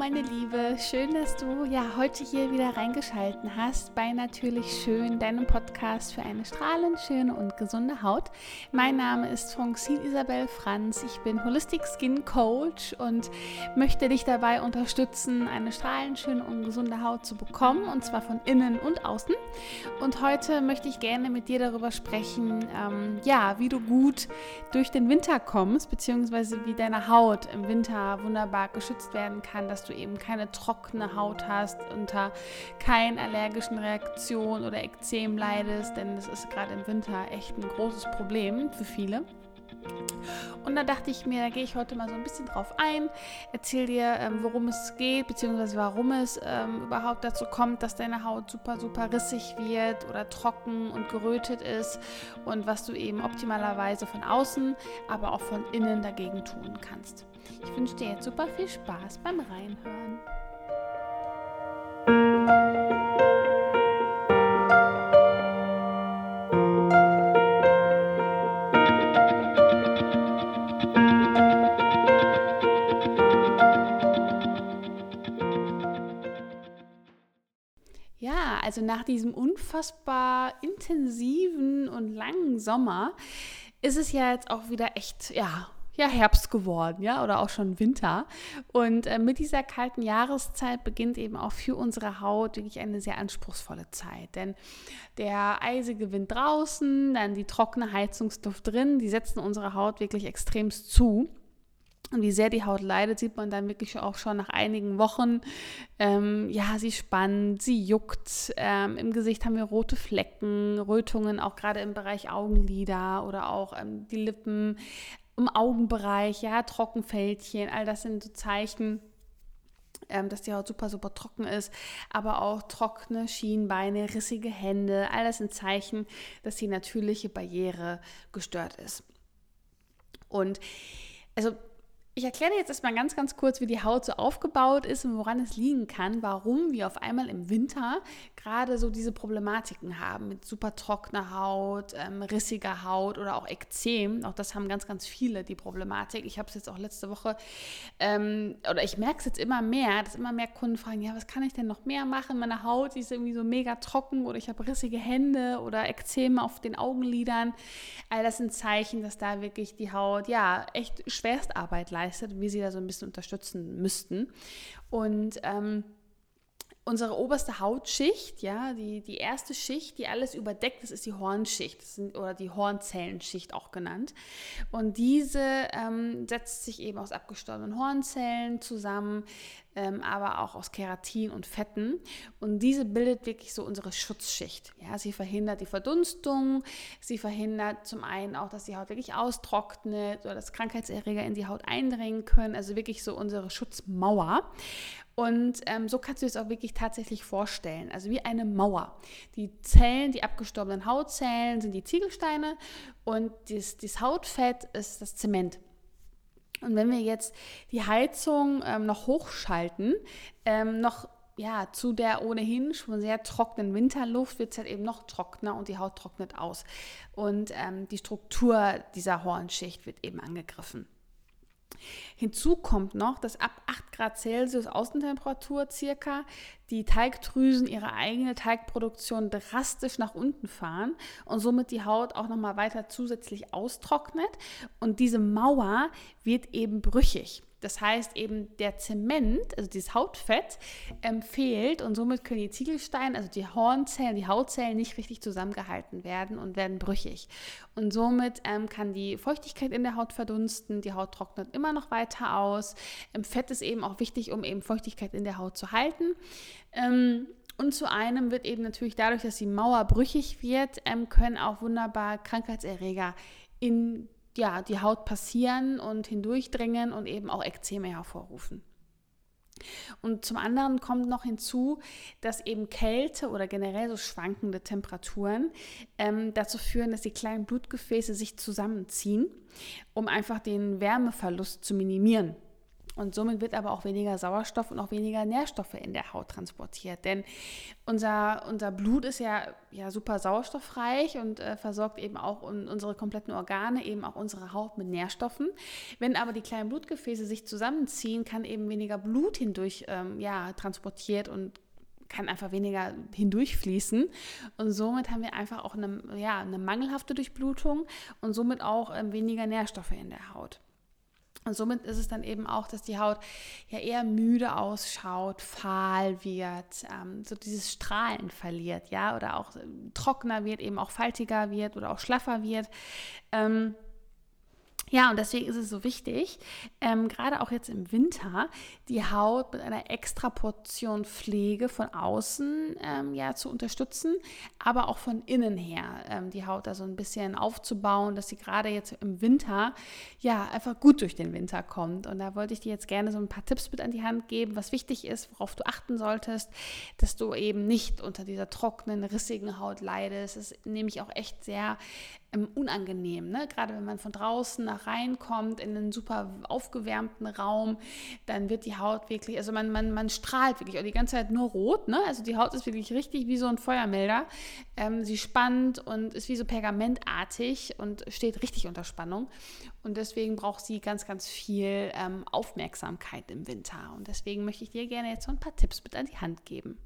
meine Liebe, schön, dass du ja heute hier wieder reingeschalten hast bei Natürlich Schön, deinem Podcast für eine strahlend schöne und gesunde Haut. Mein Name ist Francine Isabel Franz. Ich bin Holistic Skin Coach und möchte dich dabei unterstützen, eine strahlend schöne und gesunde Haut zu bekommen und zwar von innen und außen. Und heute möchte ich gerne mit dir darüber sprechen, ähm, ja, wie du gut durch den Winter kommst, beziehungsweise wie deine Haut im Winter wunderbar geschützt werden kann, dass du eben keine trockene Haut hast, unter keinen allergischen Reaktionen oder Ekzem leidest, denn das ist gerade im Winter echt ein großes Problem für viele. Und da dachte ich mir, da gehe ich heute mal so ein bisschen drauf ein, erzähle dir, ähm, worum es geht, beziehungsweise warum es ähm, überhaupt dazu kommt, dass deine Haut super, super rissig wird oder trocken und gerötet ist und was du eben optimalerweise von außen, aber auch von innen dagegen tun kannst. Ich wünsche dir jetzt super viel Spaß beim Reinhören. Ja, also nach diesem unfassbar intensiven und langen Sommer ist es ja jetzt auch wieder echt, ja, ja Herbst geworden, ja, oder auch schon Winter. Und äh, mit dieser kalten Jahreszeit beginnt eben auch für unsere Haut wirklich eine sehr anspruchsvolle Zeit. Denn der eisige Wind draußen, dann die trockene Heizungsduft drin, die setzen unsere Haut wirklich extremst zu. Und wie sehr die Haut leidet, sieht man dann wirklich auch schon nach einigen Wochen. Ähm, ja, sie spannt, sie juckt. Ähm, Im Gesicht haben wir rote Flecken, Rötungen, auch gerade im Bereich Augenlider oder auch ähm, die Lippen im Augenbereich, ja, Trockenfältchen, all das sind so Zeichen, ähm, dass die Haut super, super trocken ist, aber auch trockene Schienbeine, rissige Hände, all das sind Zeichen, dass die natürliche Barriere gestört ist. Und also ich erkläre jetzt erstmal ganz, ganz kurz, wie die Haut so aufgebaut ist und woran es liegen kann, warum wir auf einmal im Winter gerade so diese Problematiken haben mit super trockener Haut, ähm, rissiger Haut oder auch Ekzem. Auch das haben ganz, ganz viele die Problematik. Ich habe es jetzt auch letzte Woche, ähm, oder ich merke es jetzt immer mehr, dass immer mehr Kunden fragen, ja, was kann ich denn noch mehr machen? Meine Haut ist irgendwie so mega trocken oder ich habe rissige Hände oder Ekzem auf den Augenlidern. All das sind Zeichen, dass da wirklich die Haut, ja, echt Schwerstarbeit leistet und wir sie da so ein bisschen unterstützen müssten. Und ähm, unsere oberste Hautschicht, ja, die, die erste Schicht, die alles überdeckt, das ist die Hornschicht sind, oder die Hornzellenschicht auch genannt. Und diese ähm, setzt sich eben aus abgestorbenen Hornzellen zusammen, ähm, aber auch aus Keratin und Fetten. Und diese bildet wirklich so unsere Schutzschicht. Ja, sie verhindert die Verdunstung, sie verhindert zum einen auch, dass die Haut wirklich austrocknet oder dass Krankheitserreger in die Haut eindringen können. Also wirklich so unsere Schutzmauer. Und ähm, so kannst du es auch wirklich tatsächlich vorstellen. Also wie eine Mauer. Die Zellen, die abgestorbenen Hautzellen sind die Ziegelsteine und das, das Hautfett ist das Zement. Und wenn wir jetzt die Heizung ähm, noch hochschalten, ähm, noch ja, zu der ohnehin schon sehr trockenen Winterluft wird es halt eben noch trockener und die Haut trocknet aus. Und ähm, die Struktur dieser Hornschicht wird eben angegriffen. Hinzu kommt noch, dass ab 8 Grad Celsius Außentemperatur circa die Teigdrüsen ihre eigene Teigproduktion drastisch nach unten fahren und somit die Haut auch nochmal weiter zusätzlich austrocknet und diese Mauer wird eben brüchig. Das heißt eben, der Zement, also dieses Hautfett, ähm, fehlt und somit können die Ziegelsteine, also die Hornzellen, die Hautzellen nicht richtig zusammengehalten werden und werden brüchig. Und somit ähm, kann die Feuchtigkeit in der Haut verdunsten, die Haut trocknet immer noch weiter aus. Ähm, Fett ist eben auch wichtig, um eben Feuchtigkeit in der Haut zu halten. Ähm, und zu einem wird eben natürlich dadurch, dass die Mauer brüchig wird, ähm, können auch wunderbar Krankheitserreger in ja, die Haut passieren und hindurchdringen und eben auch Ekzeme hervorrufen. Und zum anderen kommt noch hinzu, dass eben Kälte oder generell so schwankende Temperaturen ähm, dazu führen, dass die kleinen Blutgefäße sich zusammenziehen, um einfach den Wärmeverlust zu minimieren. Und somit wird aber auch weniger Sauerstoff und auch weniger Nährstoffe in der Haut transportiert. Denn unser, unser Blut ist ja, ja super sauerstoffreich und äh, versorgt eben auch unsere kompletten Organe, eben auch unsere Haut mit Nährstoffen. Wenn aber die kleinen Blutgefäße sich zusammenziehen, kann eben weniger Blut hindurch ähm, ja, transportiert und kann einfach weniger hindurchfließen. Und somit haben wir einfach auch eine, ja, eine mangelhafte Durchblutung und somit auch ähm, weniger Nährstoffe in der Haut. Und somit ist es dann eben auch, dass die Haut ja eher müde ausschaut, fahl wird, ähm, so dieses Strahlen verliert, ja, oder auch äh, trockener wird, eben auch faltiger wird oder auch schlaffer wird. Ähm, ja, und deswegen ist es so wichtig, ähm, gerade auch jetzt im Winter, die Haut mit einer extra Portion Pflege von außen ähm, ja, zu unterstützen, aber auch von innen her ähm, die Haut da so ein bisschen aufzubauen, dass sie gerade jetzt im Winter ja einfach gut durch den Winter kommt. Und da wollte ich dir jetzt gerne so ein paar Tipps mit an die Hand geben, was wichtig ist, worauf du achten solltest, dass du eben nicht unter dieser trockenen, rissigen Haut leidest. Das ist nämlich auch echt sehr unangenehm. Ne? Gerade wenn man von draußen nach reinkommt in einen super aufgewärmten Raum, dann wird die Haut wirklich, also man, man, man strahlt wirklich auch die ganze Zeit nur rot. Ne? Also die Haut ist wirklich richtig wie so ein Feuermelder. Ähm, sie spannt und ist wie so pergamentartig und steht richtig unter Spannung. Und deswegen braucht sie ganz, ganz viel ähm, Aufmerksamkeit im Winter. Und deswegen möchte ich dir gerne jetzt so ein paar Tipps mit an die Hand geben.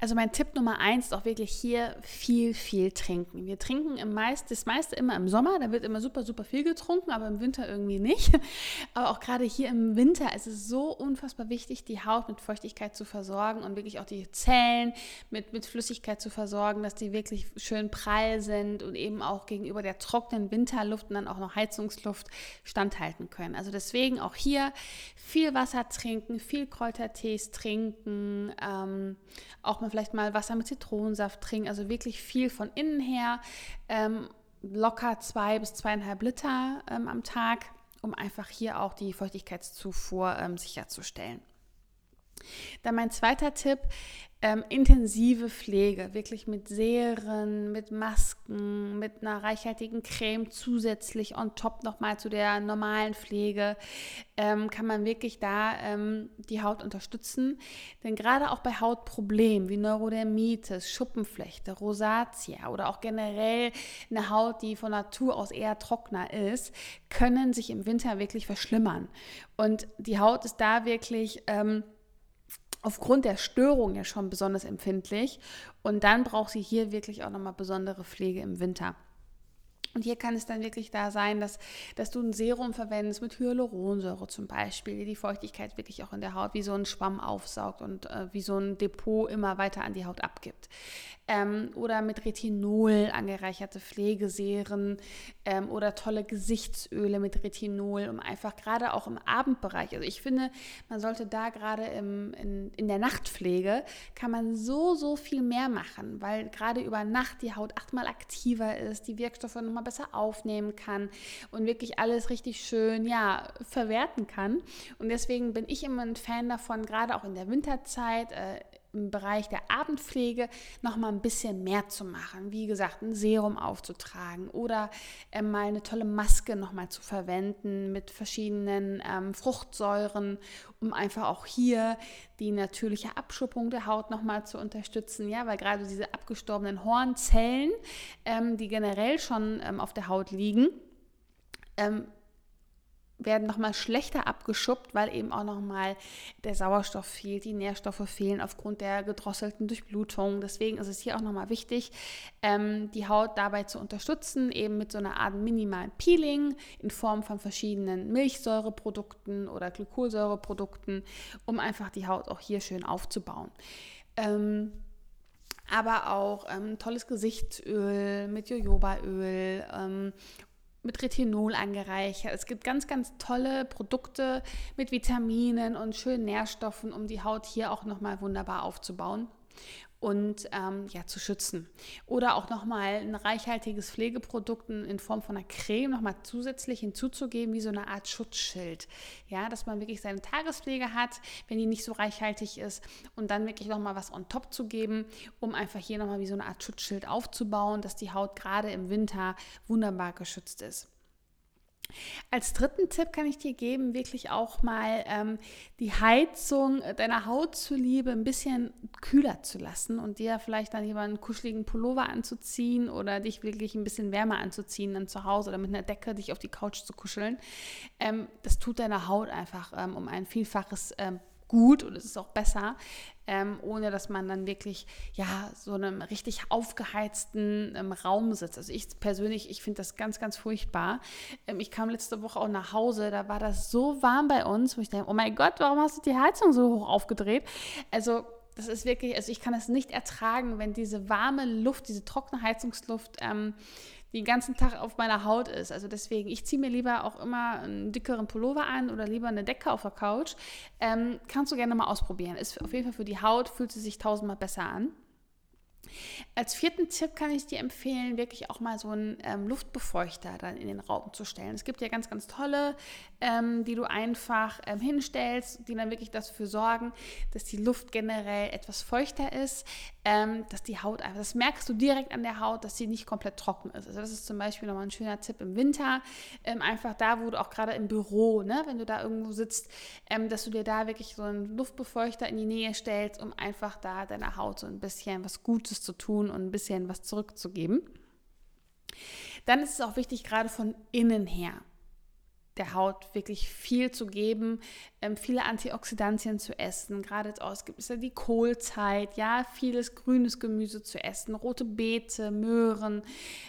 Also mein Tipp Nummer eins ist auch wirklich hier viel, viel trinken. Wir trinken im meist, das meiste immer im Sommer, da wird immer super, super viel getrunken, aber im Winter irgendwie nicht. Aber auch gerade hier im Winter ist es so unfassbar wichtig, die Haut mit Feuchtigkeit zu versorgen und wirklich auch die Zellen mit, mit Flüssigkeit zu versorgen, dass die wirklich schön prall sind und eben auch gegenüber der trockenen Winterluft und dann auch noch Heizungsluft standhalten können. Also deswegen auch hier viel Wasser trinken, viel Kräutertees trinken. Ähm, auch mal vielleicht mal Wasser mit Zitronensaft trinken, also wirklich viel von innen her, ähm, locker zwei bis zweieinhalb Liter ähm, am Tag, um einfach hier auch die Feuchtigkeitszufuhr ähm, sicherzustellen. Dann mein zweiter Tipp, ähm, intensive Pflege, wirklich mit Serien, mit Masken, mit einer reichhaltigen Creme zusätzlich on top nochmal zu der normalen Pflege, ähm, kann man wirklich da ähm, die Haut unterstützen. Denn gerade auch bei Hautproblemen wie Neurodermitis, Schuppenflechte, Rosatia oder auch generell eine Haut, die von Natur aus eher trockener ist, können sich im Winter wirklich verschlimmern. Und die Haut ist da wirklich ähm, aufgrund der Störung ja schon besonders empfindlich. Und dann braucht sie hier wirklich auch nochmal besondere Pflege im Winter. Und hier kann es dann wirklich da sein, dass, dass du ein Serum verwendest mit Hyaluronsäure zum Beispiel, die die Feuchtigkeit wirklich auch in der Haut wie so ein Schwamm aufsaugt und äh, wie so ein Depot immer weiter an die Haut abgibt ähm, oder mit Retinol angereicherte Pflegeserien ähm, oder tolle Gesichtsöle mit Retinol, um einfach gerade auch im Abendbereich, also ich finde, man sollte da gerade in, in der Nachtpflege, kann man so, so viel mehr machen, weil gerade über Nacht die Haut achtmal aktiver ist, die Wirkstoffe nochmal besser aufnehmen kann und wirklich alles richtig schön, ja, verwerten kann. Und deswegen bin ich immer ein Fan davon, gerade auch in der Winterzeit, äh, im Bereich der Abendpflege noch mal ein bisschen mehr zu machen. Wie gesagt, ein Serum aufzutragen oder äh, mal eine tolle Maske noch mal zu verwenden mit verschiedenen ähm, Fruchtsäuren, um einfach auch hier die natürliche Abschuppung der Haut noch mal zu unterstützen. Ja, weil gerade diese abgestorbenen Hornzellen, ähm, die generell schon ähm, auf der Haut liegen, ähm, werden nochmal schlechter abgeschuppt, weil eben auch nochmal der Sauerstoff fehlt, die Nährstoffe fehlen aufgrund der gedrosselten Durchblutung. Deswegen ist es hier auch nochmal wichtig, ähm, die Haut dabei zu unterstützen, eben mit so einer Art minimalen Peeling in Form von verschiedenen Milchsäureprodukten oder Glykolsäureprodukten, um einfach die Haut auch hier schön aufzubauen. Ähm, aber auch ähm, tolles Gesichtsöl mit Jojobaöl ähm, mit Retinol angereichert. Es gibt ganz, ganz tolle Produkte mit Vitaminen und schönen Nährstoffen, um die Haut hier auch nochmal wunderbar aufzubauen und ähm, ja, zu schützen. Oder auch nochmal ein reichhaltiges Pflegeprodukt in Form von einer Creme nochmal zusätzlich hinzuzugeben, wie so eine Art Schutzschild. Ja, dass man wirklich seine Tagespflege hat, wenn die nicht so reichhaltig ist und dann wirklich nochmal was on top zu geben, um einfach hier nochmal wie so eine Art Schutzschild aufzubauen, dass die Haut gerade im Winter wunderbar geschützt ist. Als dritten Tipp kann ich dir geben, wirklich auch mal ähm, die Heizung deiner Haut zuliebe ein bisschen kühler zu lassen und dir vielleicht dann lieber einen kuscheligen Pullover anzuziehen oder dich wirklich ein bisschen wärmer anzuziehen dann zu Hause oder mit einer Decke dich auf die Couch zu kuscheln. Ähm, das tut deiner Haut einfach ähm, um ein Vielfaches ähm, gut und es ist auch besser, ähm, ohne dass man dann wirklich ja so einem richtig aufgeheizten ähm, Raum sitzt. Also ich persönlich, ich finde das ganz, ganz furchtbar. Ähm, ich kam letzte Woche auch nach Hause, da war das so warm bei uns, wo ich denke, oh mein Gott, warum hast du die Heizung so hoch aufgedreht? Also das ist wirklich, also ich kann es nicht ertragen, wenn diese warme Luft, diese trockene Heizungsluft ähm, den ganzen Tag auf meiner Haut ist. Also deswegen, ich ziehe mir lieber auch immer einen dickeren Pullover an oder lieber eine Decke auf der Couch. Ähm, kannst du gerne mal ausprobieren. Ist auf jeden Fall für die Haut, fühlt sie sich tausendmal besser an. Als vierten Tipp kann ich dir empfehlen, wirklich auch mal so einen ähm, Luftbefeuchter dann in den Raum zu stellen. Es gibt ja ganz, ganz tolle, ähm, die du einfach ähm, hinstellst, die dann wirklich dafür sorgen, dass die Luft generell etwas feuchter ist, ähm, dass die Haut einfach, das merkst du direkt an der Haut, dass sie nicht komplett trocken ist. Also das ist zum Beispiel nochmal ein schöner Tipp im Winter, ähm, einfach da, wo du auch gerade im Büro, ne, wenn du da irgendwo sitzt, ähm, dass du dir da wirklich so einen Luftbefeuchter in die Nähe stellst, um einfach da deiner Haut so ein bisschen was Gutes zu tun und ein bisschen was zurückzugeben. Dann ist es auch wichtig, gerade von innen her der Haut wirklich viel zu geben, ähm, viele Antioxidantien zu essen. Gerade jetzt aus gibt es ja die Kohlzeit, ja, vieles grünes Gemüse zu essen, rote Beete, Möhren,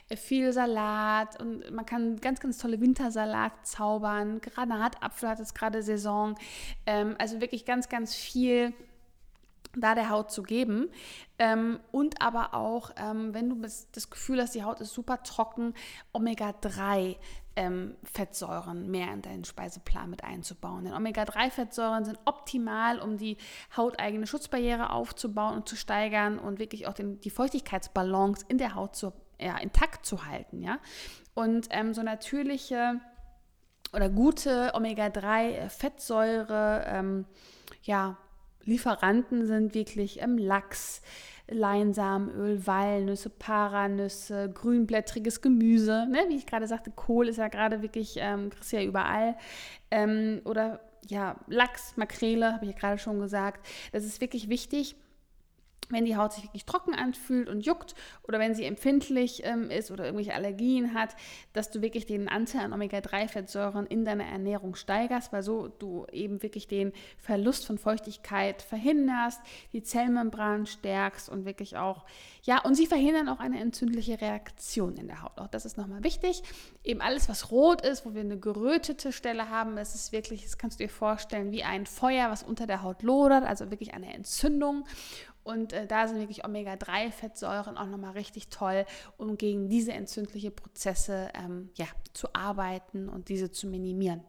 äh, viel Salat und man kann ganz, ganz tolle Wintersalat zaubern. Granatapfel hat jetzt gerade Saison. Ähm, also wirklich ganz, ganz viel da der Haut zu geben. Ähm, und aber auch, ähm, wenn du das Gefühl hast, die Haut ist super trocken, Omega-3 ähm, Fettsäuren mehr in deinen Speiseplan mit einzubauen. Denn Omega-3-Fettsäuren sind optimal, um die hauteigene Schutzbarriere aufzubauen und zu steigern und wirklich auch den, die Feuchtigkeitsbalance in der Haut zu, ja, intakt zu halten. Ja? Und ähm, so natürliche oder gute Omega-3-Fettsäure, ähm, ja, Lieferanten sind wirklich ähm, Lachs, Leinsamenöl, Walnüsse, Paranüsse, grünblättriges Gemüse. Ne? Wie ich gerade sagte, Kohl ist ja gerade wirklich, ähm, kriegst ja überall. Ähm, oder ja, Lachs, Makrele, habe ich ja gerade schon gesagt. Das ist wirklich wichtig wenn die Haut sich wirklich trocken anfühlt und juckt oder wenn sie empfindlich ähm, ist oder irgendwelche Allergien hat, dass du wirklich den Anteil an Omega-3-Fettsäuren in deiner Ernährung steigerst, weil so du eben wirklich den Verlust von Feuchtigkeit verhinderst, die Zellmembran stärkst und wirklich auch, ja, und sie verhindern auch eine entzündliche Reaktion in der Haut. Auch das ist nochmal wichtig. Eben alles, was rot ist, wo wir eine gerötete Stelle haben, das ist wirklich, das kannst du dir vorstellen, wie ein Feuer, was unter der Haut lodert, also wirklich eine Entzündung. Und äh, da sind wirklich Omega-3-Fettsäuren auch nochmal richtig toll, um gegen diese entzündlichen Prozesse ähm, ja, zu arbeiten und diese zu minimieren.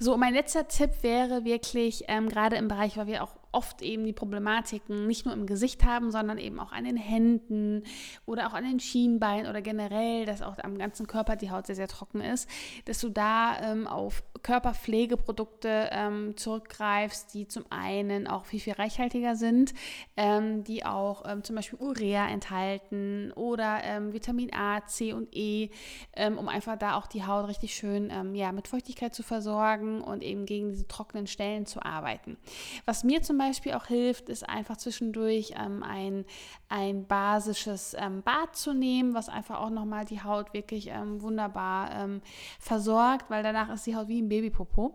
So, mein letzter Tipp wäre wirklich, ähm, gerade im Bereich, weil wir auch oft eben die Problematiken nicht nur im Gesicht haben, sondern eben auch an den Händen oder auch an den Schienbeinen oder generell, dass auch am ganzen Körper die Haut sehr, sehr trocken ist, dass du da ähm, auf Körperpflegeprodukte ähm, zurückgreifst, die zum einen auch viel, viel reichhaltiger sind, ähm, die auch ähm, zum Beispiel Urea enthalten oder ähm, Vitamin A, C und E, ähm, um einfach da auch die Haut richtig schön ja, mit Feuchtigkeit zu versorgen und eben gegen diese trockenen Stellen zu arbeiten. Was mir zum Beispiel Beispiel auch hilft, ist einfach zwischendurch ähm, ein, ein basisches ähm, Bad zu nehmen, was einfach auch nochmal die Haut wirklich ähm, wunderbar ähm, versorgt, weil danach ist die Haut wie ein Babypopo.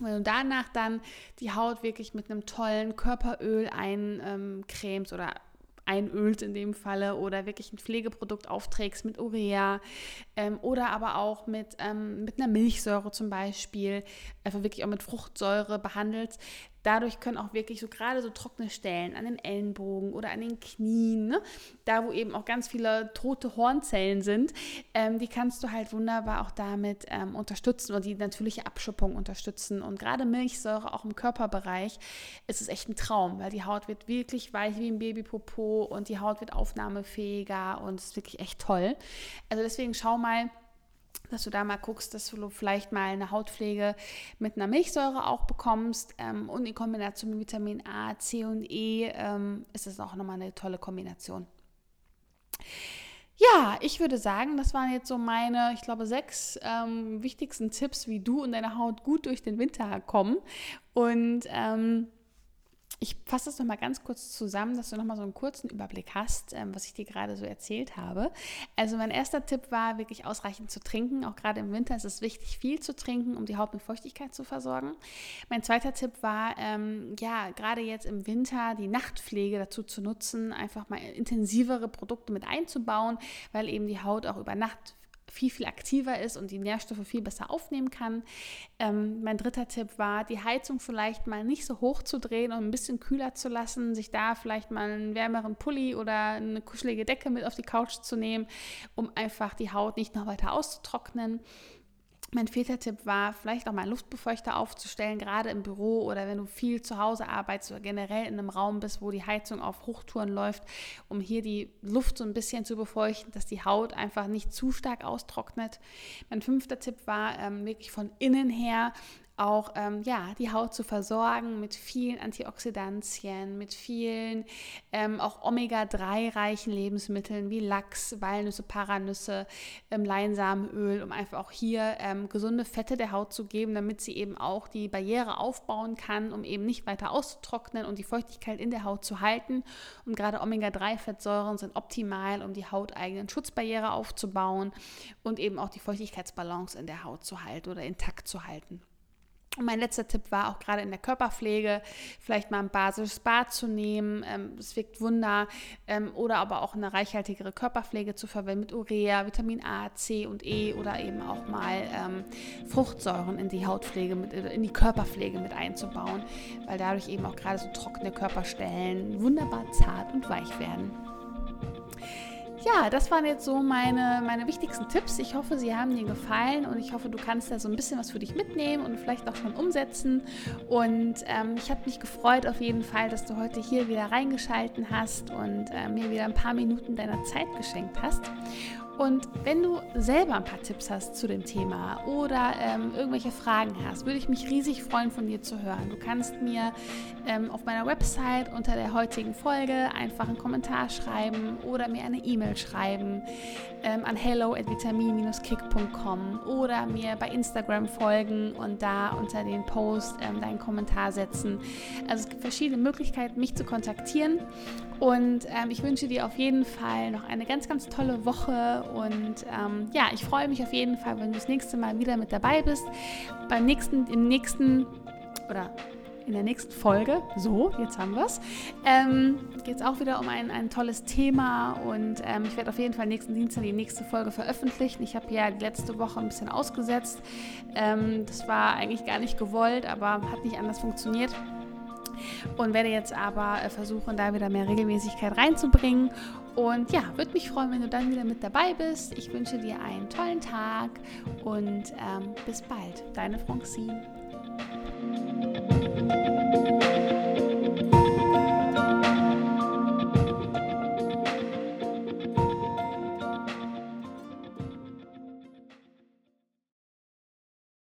Wenn du danach dann die Haut wirklich mit einem tollen Körperöl eincremst oder einölt in dem Falle oder wirklich ein Pflegeprodukt aufträgst mit Urea ähm, oder aber auch mit, ähm, mit einer Milchsäure zum Beispiel, einfach wirklich auch mit Fruchtsäure behandelst, dadurch können auch wirklich so gerade so trockene Stellen an den Ellenbogen oder an den Knien, ne, da wo eben auch ganz viele tote Hornzellen sind, ähm, die kannst du halt wunderbar auch damit ähm, unterstützen oder die natürliche Abschuppung unterstützen. Und gerade Milchsäure auch im Körperbereich ist es echt ein Traum, weil die Haut wird wirklich weich wie ein Babypopo und die Haut wird aufnahmefähiger und es ist wirklich echt toll. Also deswegen schau mal, dass du da mal guckst, dass du vielleicht mal eine Hautpflege mit einer Milchsäure auch bekommst. Ähm, und in Kombination mit Vitamin A, C und E ähm, ist das auch nochmal eine tolle Kombination. Ja, ich würde sagen, das waren jetzt so meine, ich glaube, sechs ähm, wichtigsten Tipps, wie du und deine Haut gut durch den Winter kommen. Und ähm, ich fasse das nochmal ganz kurz zusammen, dass du nochmal so einen kurzen Überblick hast, ähm, was ich dir gerade so erzählt habe. Also mein erster Tipp war wirklich ausreichend zu trinken. Auch gerade im Winter ist es wichtig, viel zu trinken, um die Haut mit Feuchtigkeit zu versorgen. Mein zweiter Tipp war, ähm, ja, gerade jetzt im Winter die Nachtpflege dazu zu nutzen, einfach mal intensivere Produkte mit einzubauen, weil eben die Haut auch über Nacht viel, viel aktiver ist und die Nährstoffe viel besser aufnehmen kann. Ähm, mein dritter Tipp war, die Heizung vielleicht mal nicht so hoch zu drehen und ein bisschen kühler zu lassen, sich da vielleicht mal einen wärmeren Pulli oder eine kuschelige Decke mit auf die Couch zu nehmen, um einfach die Haut nicht noch weiter auszutrocknen. Mein vierter Tipp war, vielleicht auch mal einen Luftbefeuchter aufzustellen, gerade im Büro oder wenn du viel zu Hause arbeitest oder generell in einem Raum bist, wo die Heizung auf Hochtouren läuft, um hier die Luft so ein bisschen zu befeuchten, dass die Haut einfach nicht zu stark austrocknet. Mein fünfter Tipp war, ähm, wirklich von innen her auch ähm, ja, die Haut zu versorgen mit vielen Antioxidantien, mit vielen ähm, auch Omega-3-reichen Lebensmitteln wie Lachs, Walnüsse, Paranüsse, ähm, Leinsamenöl, um einfach auch hier ähm, gesunde Fette der Haut zu geben, damit sie eben auch die Barriere aufbauen kann, um eben nicht weiter auszutrocknen und die Feuchtigkeit in der Haut zu halten. Und gerade Omega-3-Fettsäuren sind optimal, um die hauteigenen Schutzbarriere aufzubauen und eben auch die Feuchtigkeitsbalance in der Haut zu halten oder intakt zu halten. Und mein letzter Tipp war auch gerade in der Körperpflege, vielleicht mal ein basisches Bad zu nehmen. Es ähm, wirkt Wunder. Ähm, oder aber auch eine reichhaltigere Körperpflege zu verwenden mit Urea, Vitamin A, C und E oder eben auch mal ähm, Fruchtsäuren in die Hautpflege, mit, in die Körperpflege mit einzubauen, weil dadurch eben auch gerade so trockene Körperstellen wunderbar zart und weich werden. Ja, das waren jetzt so meine, meine wichtigsten Tipps. Ich hoffe, sie haben dir gefallen und ich hoffe, du kannst da so ein bisschen was für dich mitnehmen und vielleicht auch schon umsetzen. Und ähm, ich habe mich gefreut auf jeden Fall, dass du heute hier wieder reingeschalten hast und äh, mir wieder ein paar Minuten deiner Zeit geschenkt hast. Und wenn du selber ein paar Tipps hast zu dem Thema oder ähm, irgendwelche Fragen hast, würde ich mich riesig freuen, von dir zu hören. Du kannst mir ähm, auf meiner Website unter der heutigen Folge einfach einen Kommentar schreiben oder mir eine E-Mail schreiben ähm, an hello at vitamin-kick.com oder mir bei Instagram folgen und da unter den Post ähm, deinen Kommentar setzen. Also es gibt verschiedene Möglichkeiten, mich zu kontaktieren. Und ähm, ich wünsche dir auf jeden Fall noch eine ganz, ganz tolle Woche. Und ähm, ja, ich freue mich auf jeden Fall, wenn du das nächste Mal wieder mit dabei bist. Beim nächsten, im nächsten oder in der nächsten Folge, so, jetzt haben wir es, ähm, geht es auch wieder um ein, ein tolles Thema und ähm, ich werde auf jeden Fall nächsten Dienstag die nächste Folge veröffentlichen. Ich habe ja letzte Woche ein bisschen ausgesetzt. Ähm, das war eigentlich gar nicht gewollt, aber hat nicht anders funktioniert und werde jetzt aber äh, versuchen, da wieder mehr Regelmäßigkeit reinzubringen. Und ja, würde mich freuen, wenn du dann wieder mit dabei bist. Ich wünsche dir einen tollen Tag und ähm, bis bald. Deine Francine.